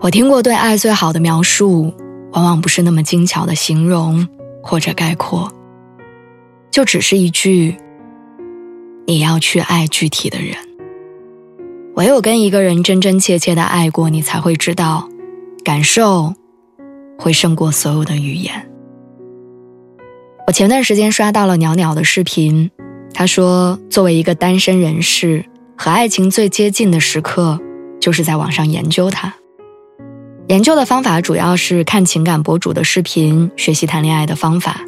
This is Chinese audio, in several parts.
我听过对爱最好的描述，往往不是那么精巧的形容或者概括，就只是一句：“你要去爱具体的人。”唯有跟一个人真真切切的爱过，你才会知道，感受会胜过所有的语言。我前段时间刷到了袅袅的视频，他说：“作为一个单身人士，和爱情最接近的时刻，就是在网上研究它。”研究的方法主要是看情感博主的视频，学习谈恋爱的方法，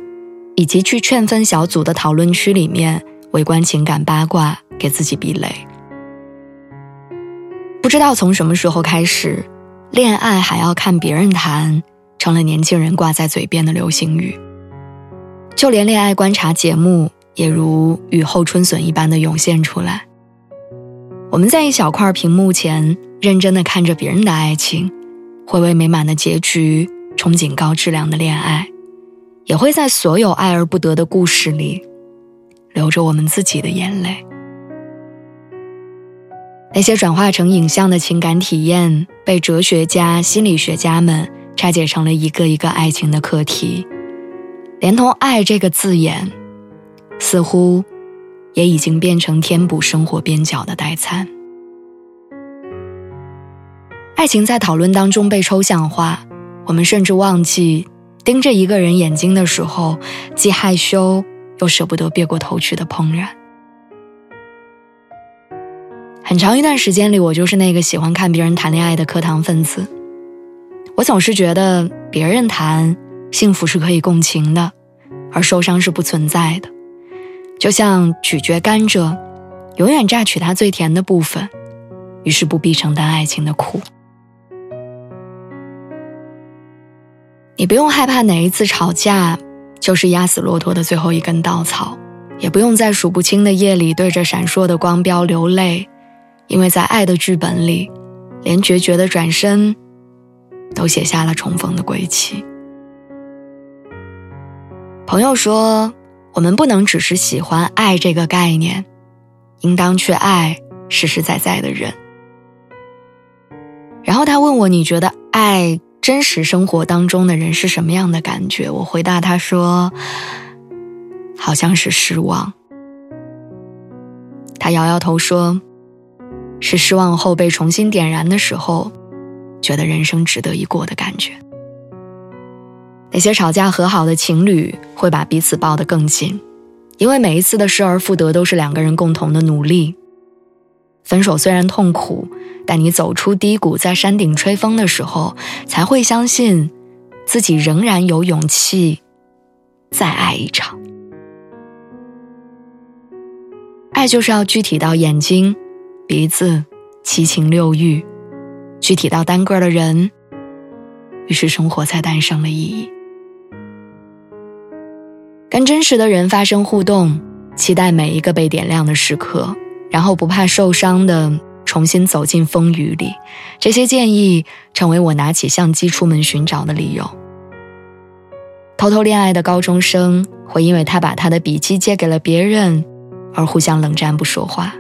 以及去劝分小组的讨论区里面围观情感八卦，给自己避雷。不知道从什么时候开始，“恋爱还要看别人谈”成了年轻人挂在嘴边的流行语。就连恋爱观察节目也如雨后春笋一般的涌现出来。我们在一小块屏幕前认真的看着别人的爱情。会为美满的结局憧憬高质量的恋爱，也会在所有爱而不得的故事里流着我们自己的眼泪。那些转化成影像的情感体验，被哲学家、心理学家们拆解成了一个一个爱情的课题，连同“爱”这个字眼，似乎也已经变成填补生活边角的代餐。爱情在讨论当中被抽象化，我们甚至忘记盯着一个人眼睛的时候，既害羞又舍不得别过头去的怦然。很长一段时间里，我就是那个喜欢看别人谈恋爱的课堂分子。我总是觉得别人谈幸福是可以共情的，而受伤是不存在的。就像咀嚼甘蔗，永远榨取它最甜的部分，于是不必承担爱情的苦。你不用害怕哪一次吵架就是压死骆驼的最后一根稻草，也不用在数不清的夜里对着闪烁的光标流泪，因为在爱的剧本里，连决绝的转身都写下了重逢的归期。朋友说，我们不能只是喜欢爱这个概念，应当去爱实实在在的人。然后他问我，你觉得爱？真实生活当中的人是什么样的感觉？我回答他说：“好像是失望。”他摇摇头说：“是失望后被重新点燃的时候，觉得人生值得一过的感觉。”那些吵架和好的情侣会把彼此抱得更紧，因为每一次的失而复得都是两个人共同的努力。分手虽然痛苦，但你走出低谷，在山顶吹风的时候，才会相信自己仍然有勇气再爱一场。爱就是要具体到眼睛、鼻子、七情六欲，具体到单个的人，于是生活才诞生了意义。跟真实的人发生互动，期待每一个被点亮的时刻。然后不怕受伤的重新走进风雨里，这些建议成为我拿起相机出门寻找的理由。偷偷恋爱的高中生会因为他把他的笔记借给了别人，而互相冷战不说话。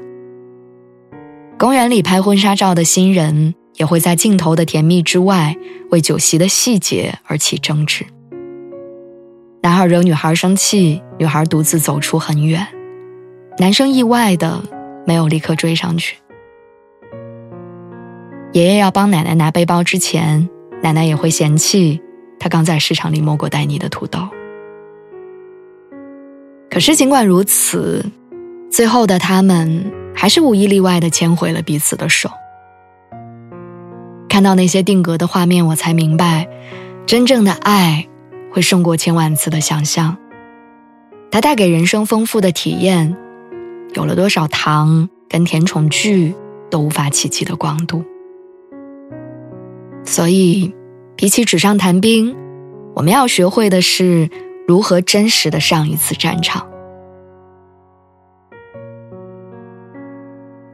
公园里拍婚纱照的新人也会在镜头的甜蜜之外，为酒席的细节而起争执。男孩惹女孩生气，女孩独自走出很远，男生意外的。没有立刻追上去。爷爷要帮奶奶拿背包之前，奶奶也会嫌弃他刚在市场里摸过带泥的土豆。可是尽管如此，最后的他们还是无一例外的牵回了彼此的手。看到那些定格的画面，我才明白，真正的爱会胜过千万次的想象。它带给人生丰富的体验。有了多少糖跟甜宠剧，都无法企及的光度。所以，比起纸上谈兵，我们要学会的是如何真实的上一次战场。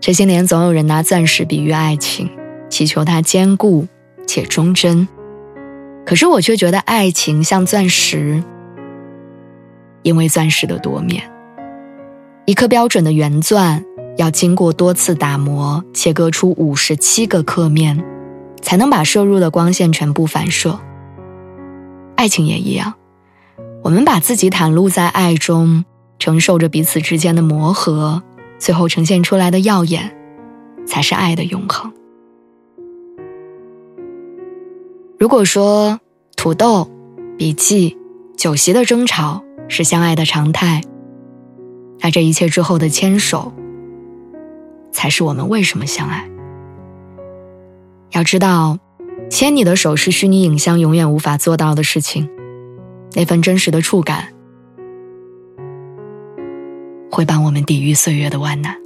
这些年，总有人拿钻石比喻爱情，祈求它坚固且忠贞。可是我却觉得爱情像钻石，因为钻石的多面。一颗标准的原钻要经过多次打磨，切割出五十七个刻面，才能把摄入的光线全部反射。爱情也一样，我们把自己袒露在爱中，承受着彼此之间的磨合，最后呈现出来的耀眼，才是爱的永恒。如果说土豆、笔记、酒席的争吵是相爱的常态，那这一切之后的牵手，才是我们为什么相爱。要知道，牵你的手是虚拟影像永远无法做到的事情，那份真实的触感，会帮我们抵御岁月的万难。